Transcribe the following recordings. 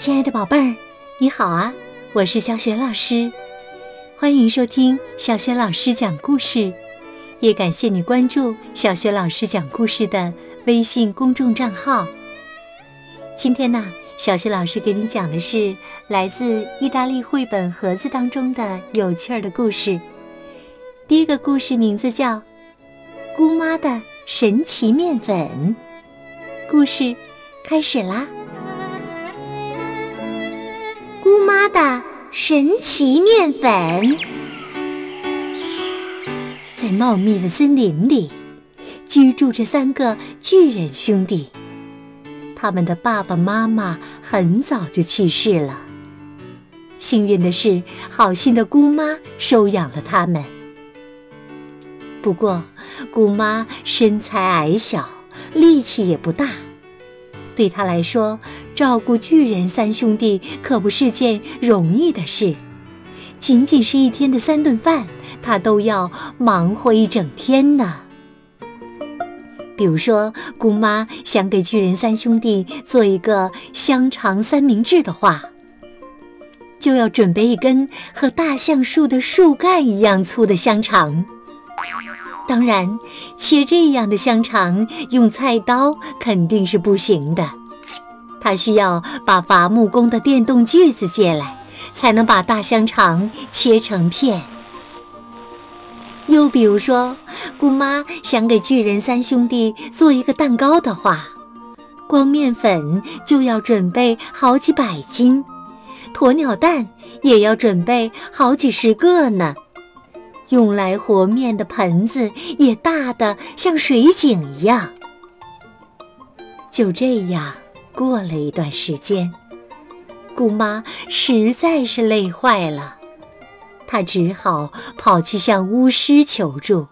亲爱的宝贝儿，你好啊！我是小雪老师，欢迎收听小雪老师讲故事，也感谢你关注小雪老师讲故事的微信公众账号。今天呢，小雪老师给你讲的是来自意大利绘本盒子当中的有趣儿的故事。第一个故事名字叫《姑妈的神奇面粉》。故事开始啦！姑妈的神奇面粉。在茂密的森林里，居住着三个巨人兄弟。他们的爸爸妈妈很早就去世了。幸运的是，好心的姑妈收养了他们。不过，姑妈身材矮小。力气也不大，对他来说，照顾巨人三兄弟可不是件容易的事。仅仅是一天的三顿饭，他都要忙活一整天呢。比如说，姑妈想给巨人三兄弟做一个香肠三明治的话，就要准备一根和大橡树的树干一样粗的香肠。当然，切这样的香肠用菜刀肯定是不行的。他需要把伐木工的电动锯子借来，才能把大香肠切成片。又比如说，姑妈想给巨人三兄弟做一个蛋糕的话，光面粉就要准备好几百斤，鸵鸟蛋也要准备好几十个呢。用来和面的盆子也大的像水井一样。就这样过了一段时间，姑妈实在是累坏了，她只好跑去向巫师求助。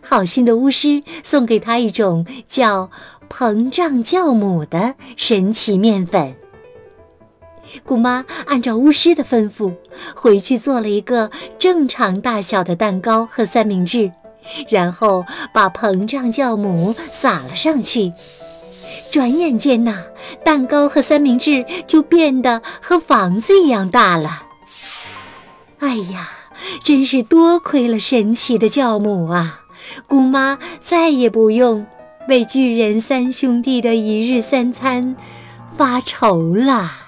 好心的巫师送给她一种叫膨胀酵母的神奇面粉。姑妈按照巫师的吩咐，回去做了一个正常大小的蛋糕和三明治，然后把膨胀酵母撒了上去。转眼间呐，蛋糕和三明治就变得和房子一样大了。哎呀，真是多亏了神奇的酵母啊！姑妈再也不用为巨人三兄弟的一日三餐发愁了。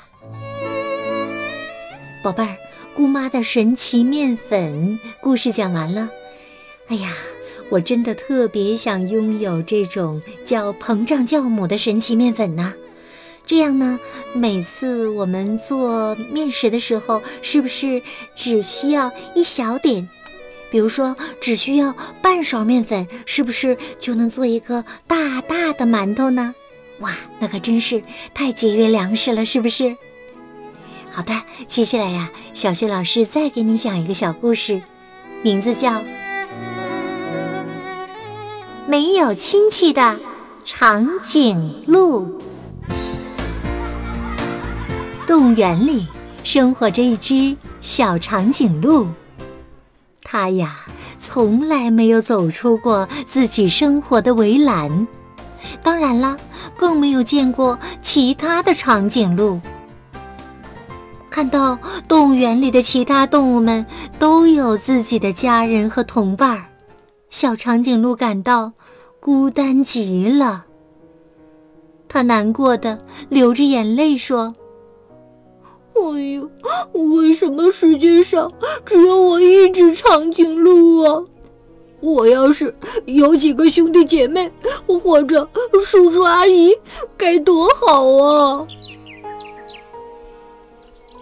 宝贝儿，姑妈的神奇面粉故事讲完了。哎呀，我真的特别想拥有这种叫膨胀酵母的神奇面粉呢。这样呢，每次我们做面食的时候，是不是只需要一小点？比如说，只需要半勺面粉，是不是就能做一个大大的馒头呢？哇，那可真是太节约粮食了，是不是？好的，接下来呀，小雪老师再给你讲一个小故事，名字叫《没有亲戚的长颈鹿》。动物园里生活着一只小长颈鹿，它呀从来没有走出过自己生活的围栏，当然了，更没有见过其他的长颈鹿。看到动物园里的其他动物们都有自己的家人和同伴儿，小长颈鹿感到孤单极了。他难过的流着眼泪说：“哎呦，为什么世界上只有我一只长颈鹿啊？我要是有几个兄弟姐妹或者叔叔阿姨，该多好啊！”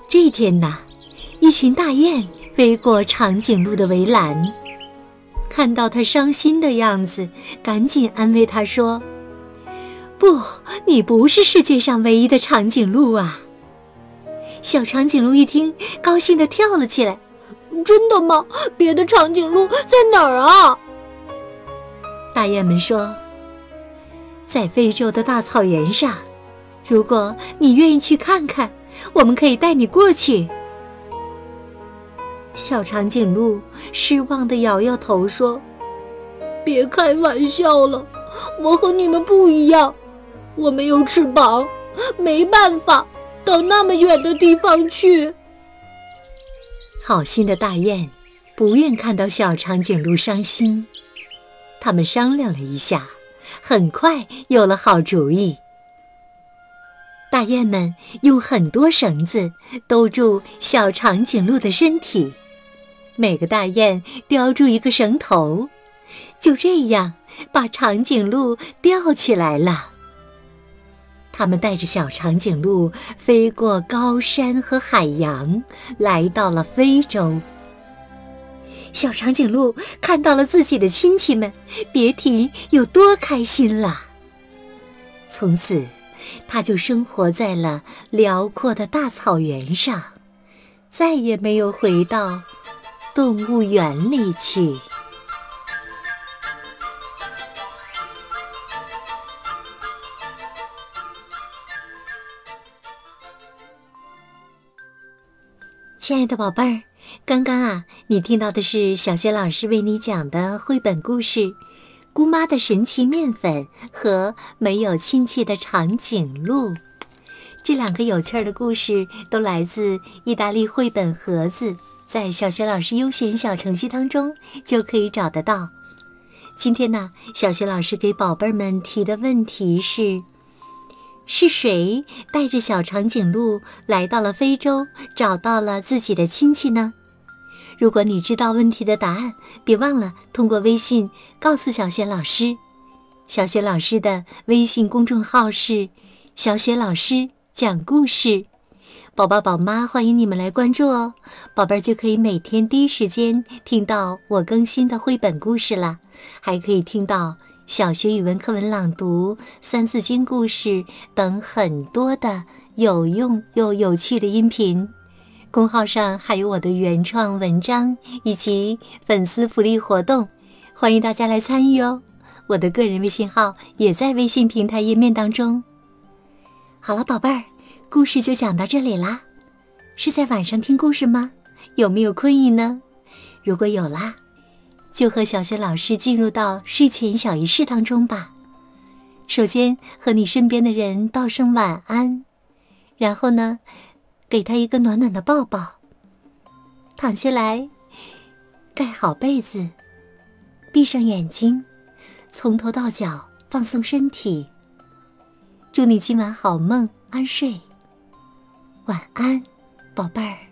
这天呐，一群大雁飞过长颈鹿的围栏，看到它伤心的样子，赶紧安慰它说：“不，你不是世界上唯一的长颈鹿啊！”小长颈鹿一听，高兴地跳了起来：“真的吗？别的长颈鹿在哪儿啊？”大雁们说：“在非洲的大草原上，如果你愿意去看看。”我们可以带你过去。小长颈鹿失望地摇摇头说：“别开玩笑了，我和你们不一样，我没有翅膀，没办法到那么远的地方去。好心的大雁不愿看到小长颈鹿伤心，他们商量了一下，很快有了好主意。雁们用很多绳子兜住小长颈鹿的身体，每个大雁叼住一个绳头，就这样把长颈鹿吊起来了。他们带着小长颈鹿飞过高山和海洋，来到了非洲。小长颈鹿看到了自己的亲戚们，别提有多开心了。从此，它就生活在了辽阔的大草原上，再也没有回到动物园里去。亲爱的宝贝儿，刚刚啊，你听到的是小学老师为你讲的绘本故事《姑妈的神奇面粉》和没有亲戚的长颈鹿。这两个有趣的故事都来自意大利绘本盒子，在小学老师优选小程序当中就可以找得到。今天呢，小学老师给宝贝们提的问题是。是谁带着小长颈鹿来到了非洲，找到了自己的亲戚呢？如果你知道问题的答案，别忘了通过微信告诉小雪老师。小雪老师的微信公众号是“小雪老师讲故事”，宝宝宝妈欢迎你们来关注哦，宝贝儿就可以每天第一时间听到我更新的绘本故事了，还可以听到。小学语文课文朗读、《三字经》故事等很多的有用又有趣的音频，公号上还有我的原创文章以及粉丝福利活动，欢迎大家来参与哦。我的个人微信号也在微信平台页面当中。好了，宝贝儿，故事就讲到这里啦。是在晚上听故事吗？有没有困意呢？如果有啦。就和小学老师进入到睡前小仪式当中吧。首先和你身边的人道声晚安，然后呢，给他一个暖暖的抱抱。躺下来，盖好被子，闭上眼睛，从头到脚放松身体。祝你今晚好梦，安睡。晚安，宝贝儿。